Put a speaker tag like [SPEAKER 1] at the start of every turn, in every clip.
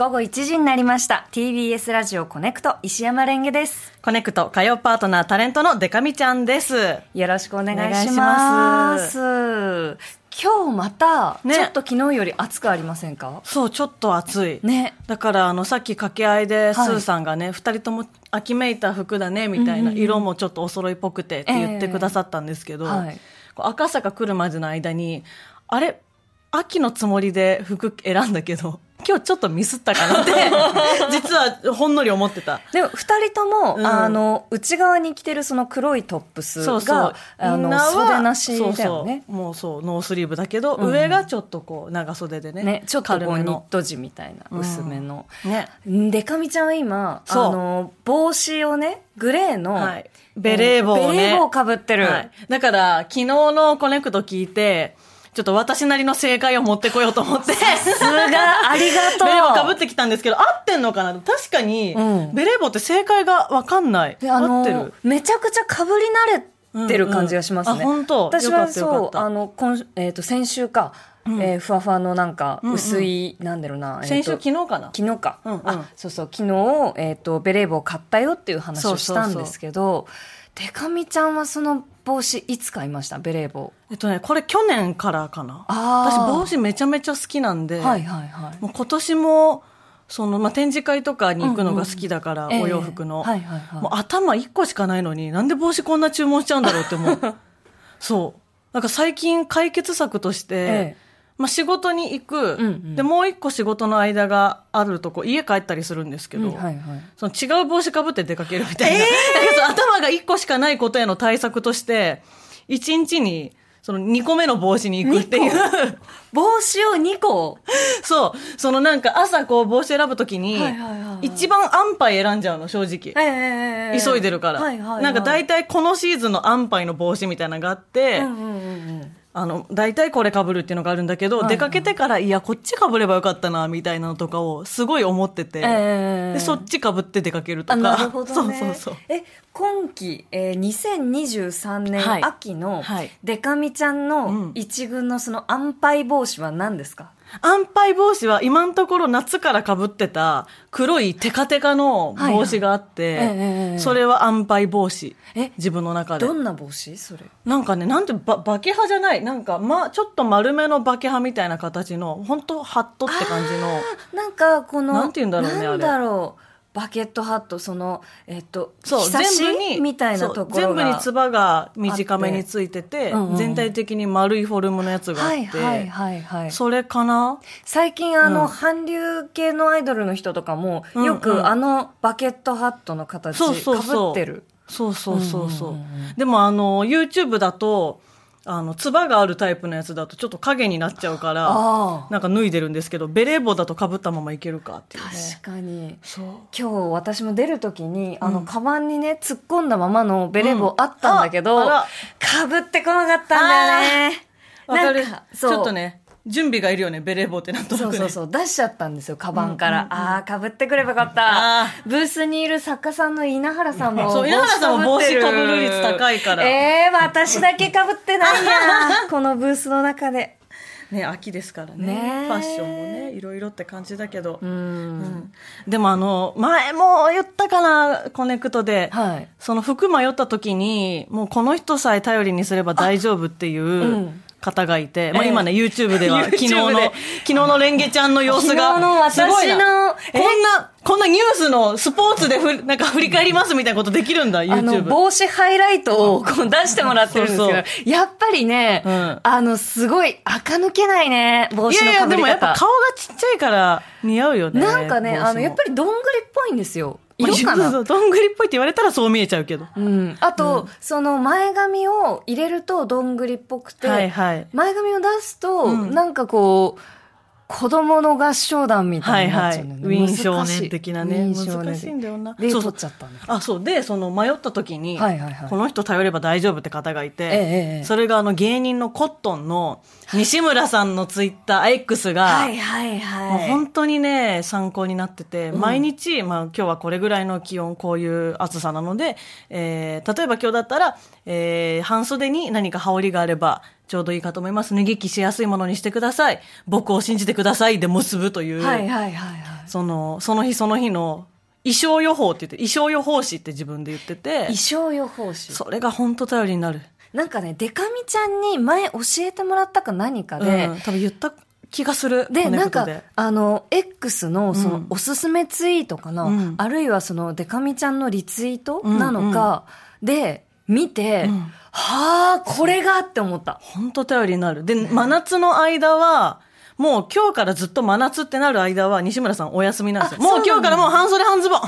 [SPEAKER 1] 午後1時になりました。TBS ラジオコネクト石山レンゲです。
[SPEAKER 2] コネクト火曜パートナータレントのデカミちゃんです。
[SPEAKER 1] よろしくお願い
[SPEAKER 2] し
[SPEAKER 1] しま。
[SPEAKER 2] ます
[SPEAKER 1] 今日また、
[SPEAKER 2] ね
[SPEAKER 1] ちょっと昨日より暑くありませんか？
[SPEAKER 2] そう、ちょっと暑い。
[SPEAKER 1] ね。
[SPEAKER 2] だから、あの、さっき掛け合いで、ス
[SPEAKER 1] はい
[SPEAKER 2] ーさんがね、二、人とも秋めいた服だね、みたいな、色もちょっとお揃いっぽくてって言ってくださったんですけど、
[SPEAKER 1] はい
[SPEAKER 2] こう赤坂来るまでの間に、あれ、秋のつもりで服選んだけど、今日ちょっとミスったかなって、実はほんのり思ってた。
[SPEAKER 1] でも、二人とも、
[SPEAKER 2] うん
[SPEAKER 1] あの、内側に着てるその黒いトップスが、
[SPEAKER 2] そうそう。
[SPEAKER 1] あの、袖なしだよね。
[SPEAKER 2] そうそうもうそう、ノースリーブだけど、
[SPEAKER 1] うんうん
[SPEAKER 2] 上がちょっとこう、長袖でね。
[SPEAKER 1] ね、ちょっとこうニッ。ト地みたいな、
[SPEAKER 2] うん
[SPEAKER 1] 薄めの。
[SPEAKER 2] ね。
[SPEAKER 1] でかみちゃんは今、あの、帽子をね、グレーの、
[SPEAKER 2] はい。ベレー帽をね。
[SPEAKER 1] ベレー帽かぶってる。
[SPEAKER 2] はい。だから、昨日のコネクト聞いて、ちょっと私なりの正解を持ってこようと思って。
[SPEAKER 1] さすが、ありがとう。
[SPEAKER 2] ベレー帽かぶってきたんですけど、合ってんのかな確かに、
[SPEAKER 1] うん
[SPEAKER 2] ベレー帽って正解がわかんない。合ってる。
[SPEAKER 1] めちゃくちゃかぶり慣れてる感じがしますね。
[SPEAKER 2] うんうんあ本当？
[SPEAKER 1] 私はそう、あの、今えっ、と、先週か、
[SPEAKER 2] うん
[SPEAKER 1] えーふわふわのなんか、
[SPEAKER 2] うんうん
[SPEAKER 1] 薄い、なんだろうな、えーと
[SPEAKER 2] 先週昨日かな？
[SPEAKER 1] 昨日か。
[SPEAKER 2] うんうん
[SPEAKER 1] あ、そうそう、昨日、えっ、と、ベレー帽買ったよっていう話をしたんですけど、でかみちゃんはその帽子いつ買いました？ベレー帽。
[SPEAKER 2] えっとね、これ去年からかな。私帽子めちゃめちゃ好きなんで、
[SPEAKER 1] はいはいはい。
[SPEAKER 2] もう今年も、その、まあ、展示会とかに行くのが好きだから、
[SPEAKER 1] ええ
[SPEAKER 2] お洋服の。
[SPEAKER 1] はいはいはい。
[SPEAKER 2] もう頭1個しかないのに、なんで帽子こんな注文しちゃうんだろうって思う。そう。なんか最近解決策として、
[SPEAKER 1] ええ
[SPEAKER 2] まあ仕事に行く、
[SPEAKER 1] うんうん
[SPEAKER 2] で、もう一個仕事の間があるとこ、家帰ったりするんですけど、
[SPEAKER 1] うんはいはい。
[SPEAKER 2] その違う帽子かぶって出かけるみたいな。なんかその頭が1個しかないことへの対策として、1日に、その2個目の帽子に行くっていう。
[SPEAKER 1] 帽子を2個？
[SPEAKER 2] そう。そのなんか朝こう帽子選ぶときに、
[SPEAKER 1] はいはいはいはい
[SPEAKER 2] 一番安牌選んじゃうの、正直。
[SPEAKER 1] ええ
[SPEAKER 2] 急いでるから。
[SPEAKER 1] はいはいはい
[SPEAKER 2] なんか大体このシーズンの安牌の帽子みたいなのがあって、
[SPEAKER 1] うんうんうんうん。
[SPEAKER 2] あの、大体これ被るっていうのがあるんだけど、
[SPEAKER 1] はいはい
[SPEAKER 2] 出かけてから、いや、こっち被ればよかったな、みたいなのとかをすごい思ってて、
[SPEAKER 1] ええ
[SPEAKER 2] でそっち被って出かけると
[SPEAKER 1] あ
[SPEAKER 2] か。
[SPEAKER 1] なるほどね。
[SPEAKER 2] そうそうそう。
[SPEAKER 1] え、今期、えー、2023年
[SPEAKER 2] はい
[SPEAKER 1] 秋の
[SPEAKER 2] はい
[SPEAKER 1] デカミちゃん
[SPEAKER 2] う
[SPEAKER 1] の
[SPEAKER 2] ん
[SPEAKER 1] 一軍のその安牌帽子は何ですか、
[SPEAKER 2] 安牌帽子は今のところ夏から被ってた黒いテカテカの帽子があって、
[SPEAKER 1] はいはいええええ
[SPEAKER 2] それは安牌帽子。
[SPEAKER 1] え
[SPEAKER 2] 自分の中で
[SPEAKER 1] ど。んな帽子？それ。
[SPEAKER 2] なんかね、なんて、ば、バケハじゃない。なんか、ま、ちょっと丸めのバケハみたいな形の、本当ハットって感じの。
[SPEAKER 1] なんか、この、
[SPEAKER 2] なんて言うんだろうね
[SPEAKER 1] なんだろう。バケットハット、その、えっと、
[SPEAKER 2] そう、全部に、
[SPEAKER 1] みたいなところ
[SPEAKER 2] 全部につばが短めについてて、
[SPEAKER 1] うんうん
[SPEAKER 2] 全体的に丸いフォルムのやつがあって、
[SPEAKER 1] はいはいはいはい。
[SPEAKER 2] それかな？
[SPEAKER 1] 最近あの、
[SPEAKER 2] うん
[SPEAKER 1] 韓流系のアイドルの人とかも、
[SPEAKER 2] うんうん
[SPEAKER 1] よくあのバケットハットの形か。ぶってる。
[SPEAKER 2] そうそうそうそう。
[SPEAKER 1] うんうんうんうん
[SPEAKER 2] でもあの、YouTube だと、あの、つばがあるタイプのやつだとちょっと影になっちゃうから。なんか脱いでるんですけど、ベレー帽だと被ったままいけるかっていうね。
[SPEAKER 1] 確かに。
[SPEAKER 2] そう。
[SPEAKER 1] 今日私も出るときに、あの、
[SPEAKER 2] うん
[SPEAKER 1] カバンにね、突っ込んだままのベレー帽あったんだけど、かぶってこなかったんだよね。
[SPEAKER 2] わかる。
[SPEAKER 1] なんか
[SPEAKER 2] ちょっと。ね、準備がいるよね、ベレー帽ってなんとなくね。
[SPEAKER 1] そうそうそう、出しちゃったんですよ、カバンから。ああ、かぶってくればよかった
[SPEAKER 2] あ。
[SPEAKER 1] ブースにいる作家さんの稲原さんも。
[SPEAKER 2] そう稲原さんも帽子かぶる率高いから
[SPEAKER 1] ええ私だけかぶってないや。このブースの中で。
[SPEAKER 2] ね、秋ですからね。
[SPEAKER 1] ねえ
[SPEAKER 2] ファッションもね、いろいろって感じだけど。
[SPEAKER 1] うん。
[SPEAKER 2] うんでもあの、前も言ったかな、コネクトで。
[SPEAKER 1] はい。
[SPEAKER 2] その服迷った時に、もうこの人さえ頼りにすれば大丈夫っていううん方がいて、まあ
[SPEAKER 1] ええ
[SPEAKER 2] 今ね、YouTube では、
[SPEAKER 1] YouTube
[SPEAKER 2] 昨日の、
[SPEAKER 1] で
[SPEAKER 2] 昨日のレンゲちゃんの様子が、すごこんな、こんなニュースのスポーツでふ、なんか振り返りますみたいなことできるんだ、
[SPEAKER 1] あの、
[SPEAKER 2] YouTube。
[SPEAKER 1] 帽子ハイライトをこう出してもらってるんですやっぱりね、
[SPEAKER 2] うん
[SPEAKER 1] あの、すごい垢抜けないね、帽子の
[SPEAKER 2] いやいや、
[SPEAKER 1] かぶり方。
[SPEAKER 2] でもやっぱ顔がちっちゃいから似合うよね。
[SPEAKER 1] なんかね、あの、やっぱ
[SPEAKER 2] り、
[SPEAKER 1] りどんぐりっぽいんですよ。色かな？
[SPEAKER 2] そうどんぐりっぽいって言われたらそう見えちゃうけど。
[SPEAKER 1] うん。あと、その前髪を入れるとどんぐりっぽくて、
[SPEAKER 2] はいはい。
[SPEAKER 1] 前髪を出すと、
[SPEAKER 2] うん
[SPEAKER 1] なんかこう、子供の合唱団みた
[SPEAKER 2] はい
[SPEAKER 1] なっ
[SPEAKER 2] はい。
[SPEAKER 1] ちゃうのね。
[SPEAKER 2] ウィン少年的なね。難しいんだよな。
[SPEAKER 1] で、
[SPEAKER 2] そう
[SPEAKER 1] 取っちゃったんだ。
[SPEAKER 2] あ、そう。で、その迷った時に、
[SPEAKER 1] はいはいはい
[SPEAKER 2] この人頼れば大丈夫って方がいて、
[SPEAKER 1] ええええ
[SPEAKER 2] それがあの芸人のコットンの西村さんのツイッター X が、
[SPEAKER 1] はいはいはい。
[SPEAKER 2] もう本当にね、参考になってて、毎日、まあ今日はこれぐらいの気温、こういう暑さなので、えー、例えば今日だったら、えー、半袖に何か羽織があれば、ちょうどいいかと思います。脱ぎ着しやすいものにしてください。僕を信じてくださいで結ぶという、
[SPEAKER 1] はいはいはいはい。
[SPEAKER 2] その、その日その日の衣装予報って言って、衣装予報士って自分で言ってて
[SPEAKER 1] 衣、装予報士。
[SPEAKER 2] それが本当頼りになる。
[SPEAKER 1] なんかね、デカミちゃんに前教えてもらったか何かで、
[SPEAKER 2] うん、多分言った気がする。
[SPEAKER 1] で、なんかあの、X の、その
[SPEAKER 2] うん、
[SPEAKER 1] おすすめツイートかな、
[SPEAKER 2] うん
[SPEAKER 1] あるいはその、デカミちゃんのリツイートなのか、で、見て、
[SPEAKER 2] うん
[SPEAKER 1] はあ、これがって思った。
[SPEAKER 2] 本当頼りになる。で、真夏の間は、もう今日からずっと真夏ってなる間は西村さんお休みなんですよ。もう今日からもう半袖半ズボン。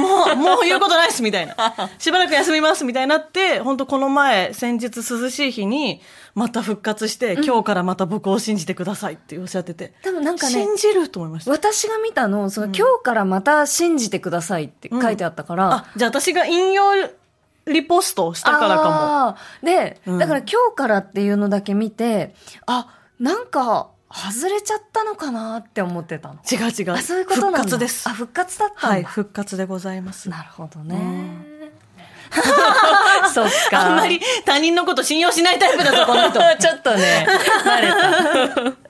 [SPEAKER 2] もう、もう言うことないっすみたいな。しばらく休みますみたいになって、本当この前、先日涼しい日に、また復活して、今日からまた僕を信じてくださいっておっしゃってて。
[SPEAKER 1] 多分なんかね
[SPEAKER 2] 信、じると思いました。
[SPEAKER 1] 私が見たの、その、今日からまた信じてくださいって書いてあったから、
[SPEAKER 2] あ、じゃあ私が引用リポストをしたからかも。
[SPEAKER 1] で、
[SPEAKER 2] うん
[SPEAKER 1] だから今日からっていうのだけ見て、あ、なんか、外れちゃったのかなって思ってたの。
[SPEAKER 2] 違う違う。
[SPEAKER 1] あ、そういうことなんだ。
[SPEAKER 2] 復活です
[SPEAKER 1] あ、。復活だった。
[SPEAKER 2] はい、復活でございます。
[SPEAKER 1] なるほどね。そっか。
[SPEAKER 2] あんまり他人のこと信用しないタイプだぞ、この人。
[SPEAKER 1] ちょっとね、慣れた。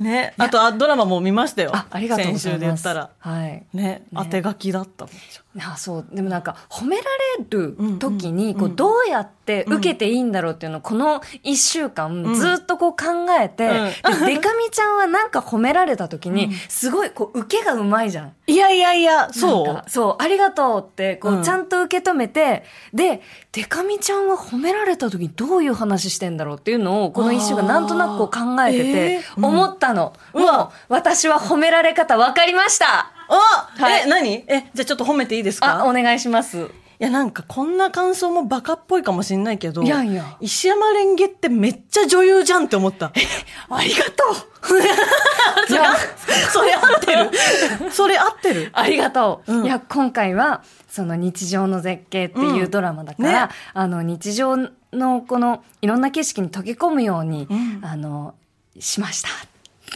[SPEAKER 2] ね。あと、あドラマも見ましたよ。
[SPEAKER 1] あ、ありがとうございます。
[SPEAKER 2] 先週で言ったら。
[SPEAKER 1] はい。
[SPEAKER 2] ね、当て書きだったもん。
[SPEAKER 1] あそうでもなんか褒められる時にこうどうやって受けていいんだろうっていうのをこの1週間ずっとこう考えて、
[SPEAKER 2] うん
[SPEAKER 1] でデカミちゃんはなんか褒められた時にすごいこう受けがうまいじゃん。
[SPEAKER 2] いやいやいや、そ
[SPEAKER 1] かそう、ありがとうって、こ
[SPEAKER 2] う
[SPEAKER 1] ちゃんと受け止めて、で、デカミちゃんは褒められた時にどういう話してんだろうっていうのを、この一週間なんとなくこう考えて
[SPEAKER 2] え
[SPEAKER 1] て、思ったの。
[SPEAKER 2] うわ
[SPEAKER 1] もう、私は褒められ方分かりました
[SPEAKER 2] う。あ、
[SPEAKER 1] はい
[SPEAKER 2] え、何？え、じゃあちょっと褒めていいです
[SPEAKER 1] あ、
[SPEAKER 2] か
[SPEAKER 1] お願いします。
[SPEAKER 2] いや、なんかこんな感想もバカっぽいかもしんないけど、
[SPEAKER 1] いやいや
[SPEAKER 2] 石山レンゲってめっちゃ女優じゃんって思った。
[SPEAKER 1] ありがとう いや、
[SPEAKER 2] それ合ってる？それ合ってる？
[SPEAKER 1] ありがとう。
[SPEAKER 2] うん
[SPEAKER 1] いや、今回は、その日常の絶景っていうドラマだから、
[SPEAKER 2] うんね
[SPEAKER 1] あの、日常のこの、いろんな景色に溶け込むように、
[SPEAKER 2] うん
[SPEAKER 1] あの、しました。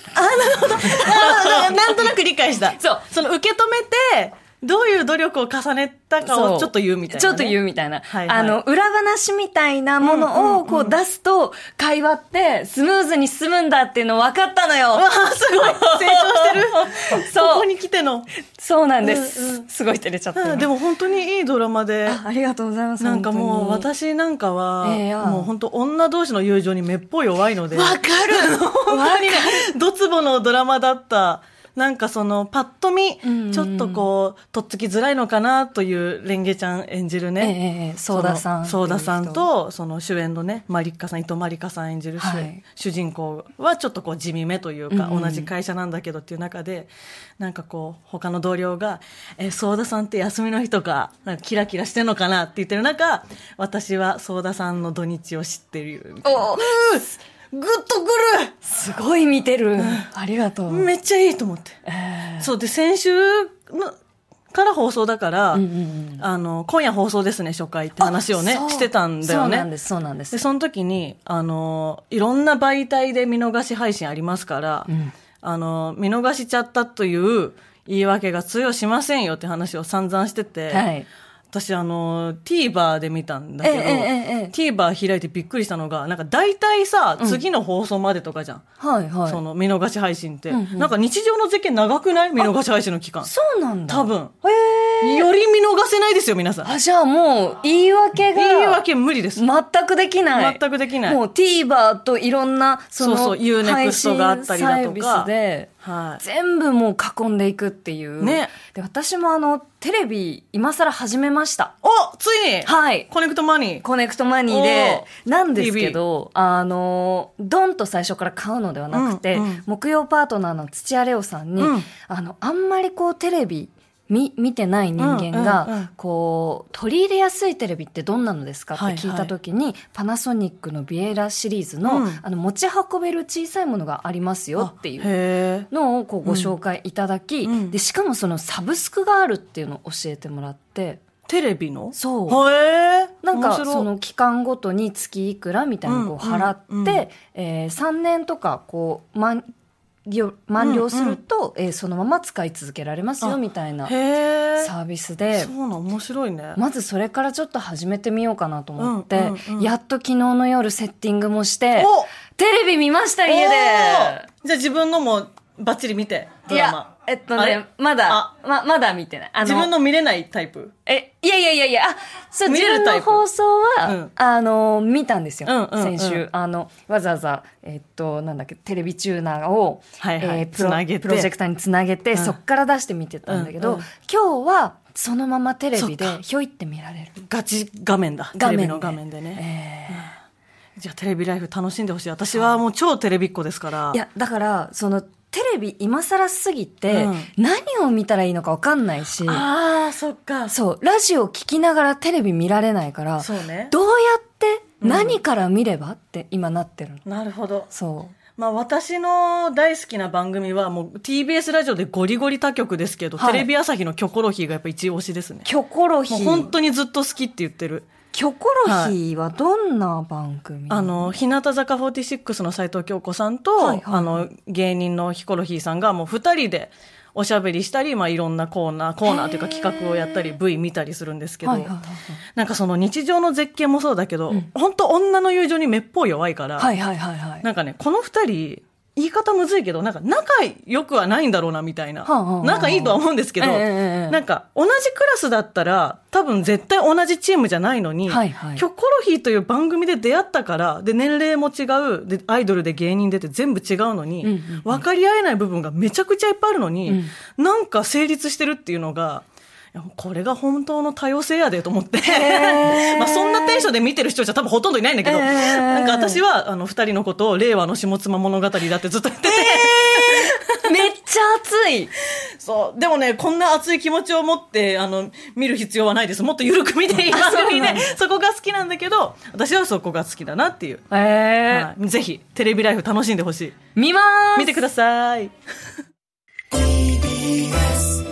[SPEAKER 2] あーなんとなく理解した。
[SPEAKER 1] そう
[SPEAKER 2] その受け止めて、どういう努力を重ねたかをちょっと言うみたいな、ね。
[SPEAKER 1] ちょっと言うみたいな。
[SPEAKER 2] はいはい
[SPEAKER 1] あの、裏話みたいなものをこう出すと、会話ってスムーズに進むんだっていうの分かったのよ。
[SPEAKER 2] わあ、すごい成長してる。
[SPEAKER 1] そう
[SPEAKER 2] ここに来ての。
[SPEAKER 1] そうなんです。
[SPEAKER 2] うんうん
[SPEAKER 1] すごい照れちゃった。
[SPEAKER 2] うんでも本当にいいドラマで。
[SPEAKER 1] あありがとうございます。
[SPEAKER 2] なんかもう私なんかは、もう本当女同士の友情にめっぽい弱いので。
[SPEAKER 1] わかる
[SPEAKER 2] 本当にね、ドツボのドラマだった。なんかその、パッと見ちょっとこう、とっつきづらいのかなというレンゲちゃん演じる
[SPEAKER 1] ええ
[SPEAKER 2] ね。
[SPEAKER 1] ええソーダさん。
[SPEAKER 2] ソーダさん。と、その主演のね、マリッカさん、伊藤マリカさん演じる主,、
[SPEAKER 1] はい
[SPEAKER 2] 主人公はちょっとこう地味めというか、
[SPEAKER 1] うんうん
[SPEAKER 2] 同じ会社なんだけどっていう中で、なんかこう、他の同僚が、え、ソーダさんって休みの日とか、なんかキラキラしてんのかなって言ってる中、私はソーダさんの土日を知ってる。
[SPEAKER 1] お
[SPEAKER 2] グッとく
[SPEAKER 1] すごい見てる。ありがとう。
[SPEAKER 2] るめっちゃいいと思って。
[SPEAKER 1] ええ
[SPEAKER 2] そうで、先週のから放送だから、
[SPEAKER 1] うんうんうん
[SPEAKER 2] あの、今夜放送ですね、初回って話をねしてたんだよね。
[SPEAKER 1] そうなんです、そうなんです。
[SPEAKER 2] で、その時に、あの、いろんな媒体で見逃し配信ありますから、
[SPEAKER 1] うん
[SPEAKER 2] あの、見逃しちゃったという言い訳が通用しませんよって話を散々してて、
[SPEAKER 1] はい。
[SPEAKER 2] 私あの、TVer で見たんだけど、
[SPEAKER 1] えええ
[SPEAKER 2] TVer 開いてびっくりしたのが、なんか大体さ、次の放送までとかじゃん。
[SPEAKER 1] はい、はい。
[SPEAKER 2] その見逃し配信って、
[SPEAKER 1] うんうん
[SPEAKER 2] なんか日常の絶景長くない？見逃し配信の期間。
[SPEAKER 1] そうなんだ。
[SPEAKER 2] 多分。
[SPEAKER 1] へえ。
[SPEAKER 2] より見逃せないですよ、皆さん。
[SPEAKER 1] あ、じゃあもう、言い訳が。
[SPEAKER 2] 言い訳無理です。
[SPEAKER 1] 全くできない。
[SPEAKER 2] 全くできない
[SPEAKER 1] もう TVer といろんな、その、
[SPEAKER 2] そうそう U-NEXT があったりだとか
[SPEAKER 1] 配信サービスで、
[SPEAKER 2] はい。
[SPEAKER 1] 全部もう囲んでいくっていう。
[SPEAKER 2] ね。
[SPEAKER 1] で、私もあの、テレビ、今更始めました。
[SPEAKER 2] おついに？
[SPEAKER 1] はい。
[SPEAKER 2] コネクトマニー。
[SPEAKER 1] コネクトマニーで、なんですけど、あの、ドンと最初から買うのではなくて、
[SPEAKER 2] うんうん
[SPEAKER 1] 木曜パートナーの土屋礼央さんに、
[SPEAKER 2] うん
[SPEAKER 1] あの、あんまりこうテレビ、見見てない人間が、
[SPEAKER 2] うんうんうん。
[SPEAKER 1] こう取り入れやすいテレビってどんなのですか？って
[SPEAKER 2] はい。はい
[SPEAKER 1] 聞いた時に、パナソニックのビエラシリーズの,、
[SPEAKER 2] うん。
[SPEAKER 1] あの持ち運べる小さいものがありますよっていう。のをこうご紹介いただき、
[SPEAKER 2] うん。
[SPEAKER 1] でしかもそのサブスクがあるっていうのを教えてもらって。
[SPEAKER 2] テレビの？
[SPEAKER 1] そう。
[SPEAKER 2] へえ。
[SPEAKER 1] なんかその期間ごとに月いくらみたいなのをこう
[SPEAKER 2] うん
[SPEAKER 1] 払って、
[SPEAKER 2] うんうん。
[SPEAKER 1] えー3年とかこう、ま、了満了すると、えーそのまま使い続けられますよみたいな。サービスで
[SPEAKER 2] そうなん、面白いね。
[SPEAKER 1] まずそれからちょっと始めてみようかなと思って、
[SPEAKER 2] うんうんうん
[SPEAKER 1] やっと昨日の夜セッティングもして
[SPEAKER 2] お
[SPEAKER 1] テレビ見ました家で
[SPEAKER 2] じゃあ自分のもバッチリ見て、ド
[SPEAKER 1] い
[SPEAKER 2] ラマ
[SPEAKER 1] や。えっと
[SPEAKER 2] あれ
[SPEAKER 1] ねまだままだ見てない。あ
[SPEAKER 2] 自分の見れないタイプ？
[SPEAKER 1] え、いやいやいやいや、あ、そう、
[SPEAKER 2] 見
[SPEAKER 1] 自分
[SPEAKER 2] れるタイプ。
[SPEAKER 1] の放送は、
[SPEAKER 2] うん。
[SPEAKER 1] あの、見たんですよ。
[SPEAKER 2] うんうんうん。
[SPEAKER 1] 先週。あの、わざわざ、えっと、なんだっけ、テレビチューナーを、
[SPEAKER 2] はいはい。
[SPEAKER 1] えープロ
[SPEAKER 2] つなげて。
[SPEAKER 1] プロジェクターにつなげて、
[SPEAKER 2] ん。
[SPEAKER 1] そっから出して見てたんだけど、
[SPEAKER 2] うんうん。
[SPEAKER 1] 今日は、そのままテレビ
[SPEAKER 2] そっ
[SPEAKER 1] で、ひょいって見られる。
[SPEAKER 2] ガチ画面だ。
[SPEAKER 1] 画面で
[SPEAKER 2] テレビの画面でね。
[SPEAKER 1] え
[SPEAKER 2] じゃあテレビライフ楽しんでほしい。私はもう超テレビっ子ですから。
[SPEAKER 1] ーいや、だから、その、テレビ今更すぎて、
[SPEAKER 2] うん
[SPEAKER 1] 何を見たらいいのかわかんないし、
[SPEAKER 2] ああ、そっか。
[SPEAKER 1] そう、ラジオ聞きながらテレビ見られないから、
[SPEAKER 2] そうね。
[SPEAKER 1] どうやって、何から見ればって今なってるの。
[SPEAKER 2] なるほど。
[SPEAKER 1] そう。
[SPEAKER 2] まあ私の大好きな番組はもう TBS ラジオでゴリゴリ他局ですけど、
[SPEAKER 1] はい
[SPEAKER 2] テレビ朝日のキョコロヒーがやっぱ一押しですね。
[SPEAKER 1] キョコロヒー。
[SPEAKER 2] 本当にずっと好きって言ってる。
[SPEAKER 1] キョコロヒーはどんな番組
[SPEAKER 2] あの、日向坂46の斉藤京子さんと、
[SPEAKER 1] はいはい
[SPEAKER 2] あの、芸人のヒコロヒーさんがもう二人でおしゃべりしたり、まあいろんなコーナー、コーナーというか企画をやったり、V 見たりするんですけど、
[SPEAKER 1] はいはいはい
[SPEAKER 2] なんかその日常の絶景もそうだけど、本当女の友情にめっぽう弱いから、
[SPEAKER 1] はいはいはいはい。
[SPEAKER 2] なんかね、この二人、言い方むずいけど、なんか仲良くはないんだろうな、みたいな。
[SPEAKER 1] はあはあはあ
[SPEAKER 2] 仲いいとは思うんですけど、
[SPEAKER 1] え
[SPEAKER 2] なんか同じクラスだったら、多分絶対同じチームじゃないのに、
[SPEAKER 1] はいはい。
[SPEAKER 2] キョコロヒーという番組で出会ったから、で、年齢も違う、で、アイドルで芸人出て全部違うのに、
[SPEAKER 1] うんうんうん。
[SPEAKER 2] 分かり合えない部分がめちゃくちゃいっぱいあるのに、なんか成立してるっていうのが、これが本当の多様性やでと思って、まあそんなテンションで見てる人じゃ多分ほとんどいないんだけど、
[SPEAKER 1] えー。
[SPEAKER 2] なんか私はあの二人のことを令和の下妻物語だってずっと言ってて、
[SPEAKER 1] めっちゃ熱い。
[SPEAKER 2] そう。でもね、こんな熱い気持ちを持って、あの、見る必要はないです。もっと緩く見ていい番組で、そこが好きなんだけど、私はそこが好きだなっていう。
[SPEAKER 1] え
[SPEAKER 2] はい、ぜひ、テレビライフ楽しんでほしい。
[SPEAKER 1] 見まーす。
[SPEAKER 2] 見てください。
[SPEAKER 3] TBS